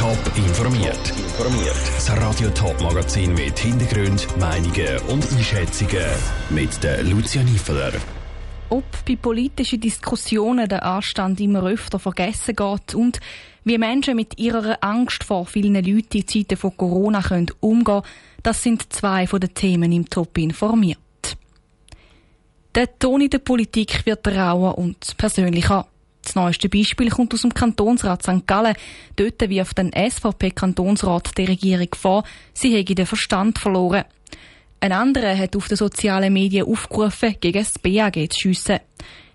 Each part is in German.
Top informiert. Informiert. Das Radio Top Magazin mit Hintergrund, Meinungen und Einschätzungen mit der Lucia Niefeler. Ob bei politischen Diskussionen der Anstand immer öfter vergessen geht und wie Menschen mit ihrer Angst vor vielen Leuten in Zeiten von Corona können umgehen, das sind zwei von den Themen im Top informiert. Der Ton in der Politik wird rauer und persönlicher. Das neueste Beispiel kommt aus dem Kantonsrat St. Gallen. Dort wirft ein SVP-Kantonsrat der Regierung vor, sie hätte den Verstand verloren. Ein anderer hat auf den sozialen Medien aufgerufen, gegen das BAG zu schiessen.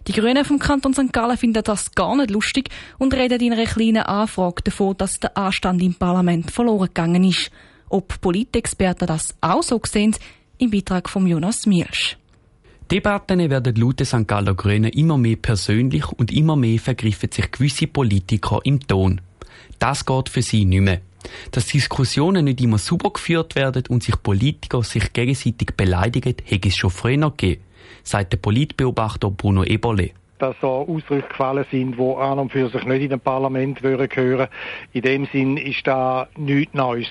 Die Grünen vom Kanton St. Gallen finden das gar nicht lustig und reden in einer kleinen Anfrage davon, dass der Anstand im Parlament verloren gegangen ist. Ob Politexperten das auch so sehen, im Beitrag von Jonas Mielsch. Debatten werden laut St. Galler Grünen immer mehr persönlich und immer mehr vergriffen sich gewisse Politiker im Ton. Das geht für sie nicht mehr. Dass Diskussionen nicht immer super geführt werden und sich Politiker sich gegenseitig beleidigen, hätte es schon früher gegeben, sagt der Politbeobachter Bruno Eberle dass so Ausdrücke gefallen sind, die an und für sich nicht in ein Parlament gehören. In dem Sinn ist da nichts Neues.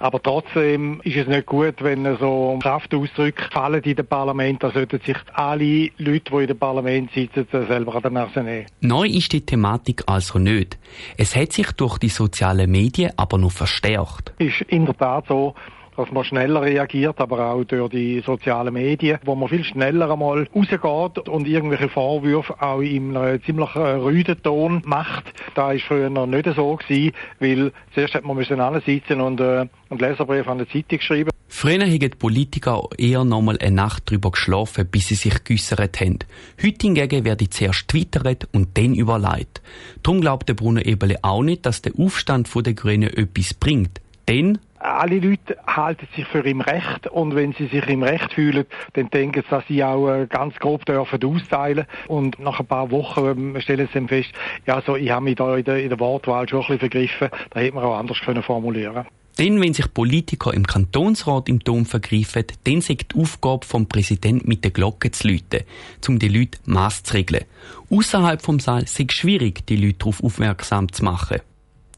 Aber trotzdem ist es nicht gut, wenn so Kraftausdrücke fallen in dem Parlament. Da sollten sich alle Leute, die in dem Parlament sitzen, selber an der Nase nehmen. Neu ist die Thematik also nicht. Es hat sich durch die sozialen Medien aber noch verstärkt. Ist in der Tat so, dass man schneller reagiert, aber auch durch die sozialen Medien, wo man viel schneller einmal rausgeht und irgendwelche Vorwürfe auch in einem ziemlich äh, rüden Ton macht. Da ist früher noch nicht so gewesen, weil zuerst hat man müssen sitzen und äh, einen Leserbrief an die Zeitung geschrieben. Früher haben Politiker eher noch mal eine Nacht drüber geschlafen, bis sie sich geäussert haben. Heute hingegen werde zuerst twittert und dann überlegt. Darum glaubt der Bruno Eberle auch nicht, dass der Aufstand der Grünen etwas bringt. Denn alle Leute halten sich für im Recht und wenn sie sich im Recht fühlen, dann denken sie, dass sie auch äh, ganz grob dürfen austeilen und nach ein paar Wochen ähm, stellen sie dann fest, ja, so, ich habe mich da in der, in der Wortwahl schon ein bisschen vergriffen, da hätte man auch anders können formulieren denn wenn sich Politiker im Kantonsrat im Dom vergreifen, dann sagt die Aufgabe vom Präsident mit der Glocke zu läuten, um die Leute Maß zu regeln. Außerhalb vom Saal ist es schwierig, die Leute darauf aufmerksam zu machen.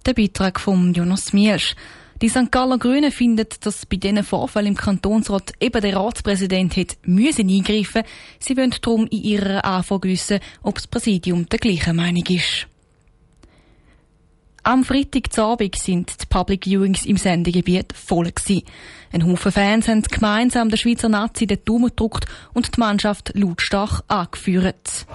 Der Beitrag von Jonas Mielsch. Die St. Galler Grünen finden, dass bei diesen Vorfällen im Kantonsrat eben der Ratspräsident hätte müssen eingreifen. Sie wollen darum in ihrer Anfrage wissen, ob das Präsidium der gleichen Meinung ist. Am Freitagabend sind die Public Viewings im Sendegebiet voll gewesen. Ein Haufen Fans haben gemeinsam der Schweizer Nazi den Daumen gedruckt und die Mannschaft lautstark angeführt.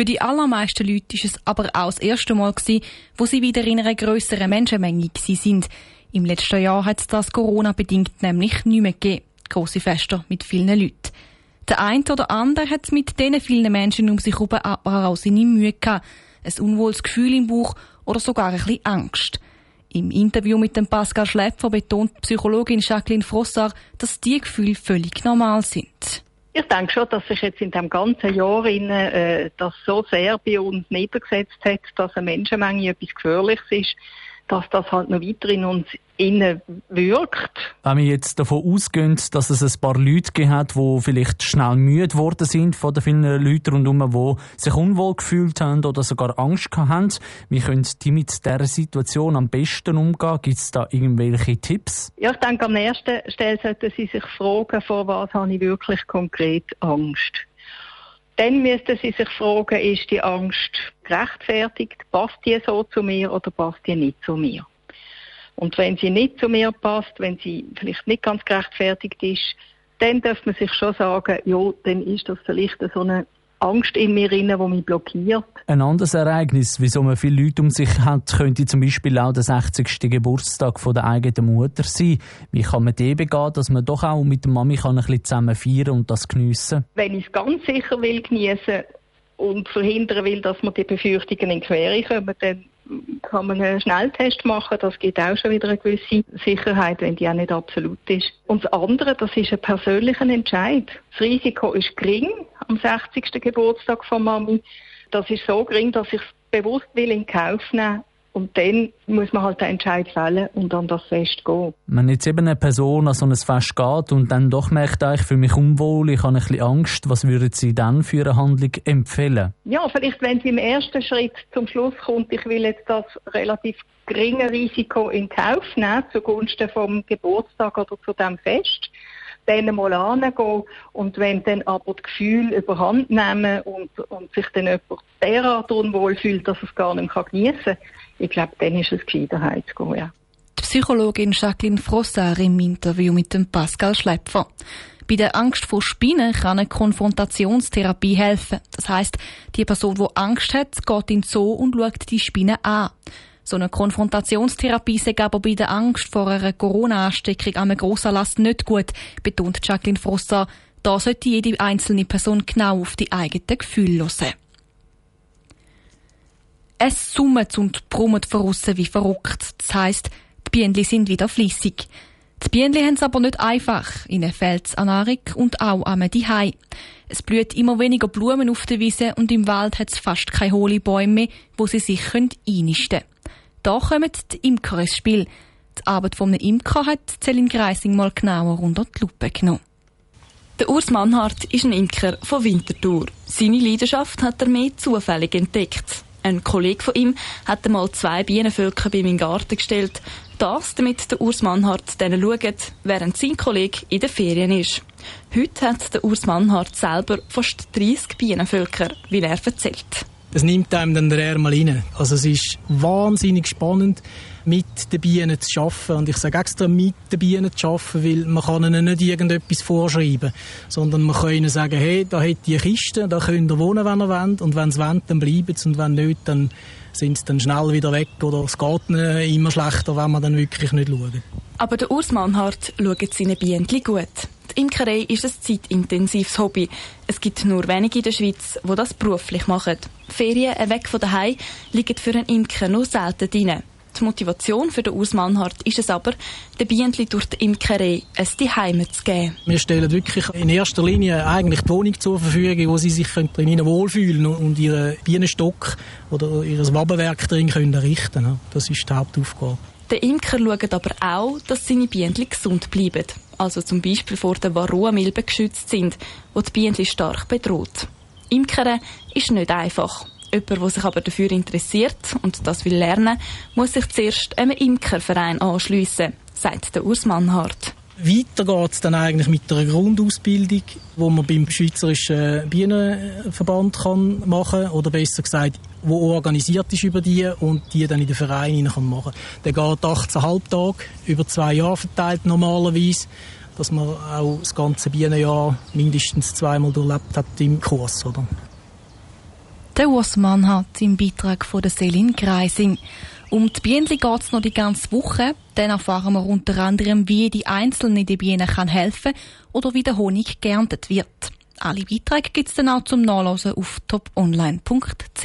Für die allermeisten Leute ist es aber auch das erste Mal gewesen, wo sie wieder in einer grösseren Menschenmenge sind. Im letzten Jahr hat es das Corona-bedingt nämlich nicht mehr gegeben. Grosse Feste mit vielen Leuten. Der eine oder andere hat mit diesen vielen Menschen um sich herum aber auch seine Mühe gehabt. Ein unwohles Gefühl im Bauch oder sogar ein bisschen Angst. Im Interview mit dem Pascal Schläpfer betont Psychologin Jacqueline Frossard, dass diese Gefühle völlig normal sind. Ich denke schon, dass sich jetzt in dem ganzen Jahr in, äh, das so sehr bei uns niedergesetzt hat, dass eine Menschenmenge etwas Gefährliches ist dass das halt noch weiter in uns innen wirkt. Wenn wir jetzt davon ausgehen, dass es ein paar Leute gegeben hat, die vielleicht schnell müde geworden sind von den vielen Leuten rundherum, die sich unwohl gefühlt haben oder sogar Angst haben, wie können die mit dieser Situation am besten umgehen? Gibt es da irgendwelche Tipps? Ja, ich denke, am ersten Stelle sollten Sie sich fragen, vor was habe ich wirklich konkret Angst. Dann müssten Sie sich fragen, ist die Angst gerechtfertigt? Passt die so zu mir oder passt die nicht zu mir? Und wenn sie nicht zu mir passt, wenn sie vielleicht nicht ganz gerechtfertigt ist, dann darf man sich schon sagen, ja, dann ist das vielleicht so eine Angst in mir drin, die mich blockiert. Ein anderes Ereignis, wieso man viele Leute um sich hat, könnte zum Beispiel auch der 60. Geburtstag von der eigenen Mutter sein. Wie kann man den begehen, dass man doch auch mit der Mami kann ein bisschen zusammen feiern und das geniessen? Wenn ich es ganz sicher will geniessen und verhindern will, dass man die Befürchtungen in Quere kommen, dann kann man einen Schnelltest machen. Das gibt auch schon wieder eine gewisse Sicherheit, wenn die auch nicht absolut ist. Und das andere, das ist ein persönlicher Entscheid. Das Risiko ist gering am 60. Geburtstag von Mami. Das ist so gering, dass ich es bewusst will in Kauf nehmen, Und dann muss man halt den Entscheid fällen und an das Fest gehen. Wenn jetzt eben eine Person an so ein Fest geht und dann doch merkt, ah, ich fühle mich unwohl, ich habe ein bisschen Angst, was würden Sie dann für eine Handlung empfehlen? Ja, vielleicht wenn sie im ersten Schritt zum Schluss kommt, ich will jetzt das relativ geringe Risiko in Kauf nehmen zugunsten vom Geburtstag oder zu dem Fest, dann mal angehen und wenn dann aber das Gefühl überhand nehmen und, und sich dann jemand derart unwohl fühlt, dass es gar nicht mehr geniessen kann, ich glaube, dann ist es gescheiter heimzugehen, ja. Die Psychologin Jacqueline Frossard im Interview mit dem Pascal Schlepfer. Bei der Angst vor Spinnen kann eine Konfrontationstherapie helfen. Das heißt, die Person, die Angst hat, geht in den Zoo und schaut die Spinne an. So eine Konfrontationstherapie sei aber bei der Angst vor einer Corona-Ansteckung an einem Grossanlass nicht gut, betont Jacqueline Frossard. Da sollte jede einzelne Person genau auf die eigenen Gefühle hören. Es summt und brummt voraus wie verrückt. Das heisst, die Bienen sind wieder flüssig. Die Bienen haben es aber nicht einfach. Ihnen fehlt an Nahrung und auch am Hai. Es blüht immer weniger Blumen auf der Wiese und im Wald hat es fast keine hohle Bäume mehr, wo sie sich einnisten können. Da kommen die Imker ins Spiel. Die Arbeit von einem Imker hat Celine Greising mal genauer unter die Lupe genommen. Der Urs Mannhardt ist ein Imker von Winterthur. Seine Leidenschaft hat er mehr zufällig entdeckt. Ein Kollege von ihm hat einmal zwei Bienenvölker bei den Garten gestellt. Das, damit der Urs Mannhardt denen schaut, während sein Kollege in den Ferien ist. Heute hat der Urs Mannhardt selber fast 30 Bienenvölker, wie er erzählt. Es nimmt einem dann der Ärmel rein. Also es ist wahnsinnig spannend, mit den Bienen zu arbeiten. Und ich sage extra mit den Bienen zu arbeiten, weil man kann ihnen nicht irgendetwas vorschreiben, sondern man kann ihnen sagen, hey, da hat die Kiste, da könnt ihr wohnen, wenn ihr wollt. Und wenn sie wollen, dann bleiben sie. Und wenn nicht, dann sind sie dann schnell wieder weg. Oder es geht ihnen immer schlechter, wenn man dann wirklich nicht schaut. Aber der Urs Mannhardt schaut seine Bienen gut. Die Imkerei ist ein zeitintensives Hobby. Es gibt nur wenige in der Schweiz, die das beruflich machen. Ferien weg von daheim liegen für einen Imker nur selten drin. Die Motivation für den Urs Mannhardt ist es aber, den Bienen durch die Imkerei ein Zuhause zu geben. Wir stellen wirklich in erster Linie eigentlich die Wohnung zur Verfügung, wo sie sich drin wohlfühlen und ihren Bienenstock oder ihr Wabenwerk drin können errichten Das ist die Hauptaufgabe. Der Imker schaut aber auch, dass seine Bienen gesund bleiben. Also zum Beispiel vor der Varroa-Milbe geschützt sind, wo die Bienen stark bedroht. Imkern ist nicht einfach. Jemand, der sich aber dafür interessiert und das will lernen, muss sich zuerst einem Imkerverein anschliessen, sagt der Urs Mannhardt. Weiter geht es dann eigentlich mit einer Grundausbildung, wo man beim Schweizerischen Bienenverband kann machen kann, oder besser gesagt, wo organisiert ist über die und die dann in den Verein kann machen Der geht 18,5 Tage, über zwei Jahre verteilt normalerweise, dass man auch das ganze Bienenjahr mindestens zweimal durchlebt hat im Kurs. Oder? Der Osman hat im Beitrag von der Selin Greising. Um die Bienen geht es noch die ganze Woche. Dann erfahren wir unter anderem, wie die einzelne die Bienen kann helfen oder wie der Honig geerntet wird. Alle Beiträge gibt es dann auch zum Nachlesen auf toponline.ch.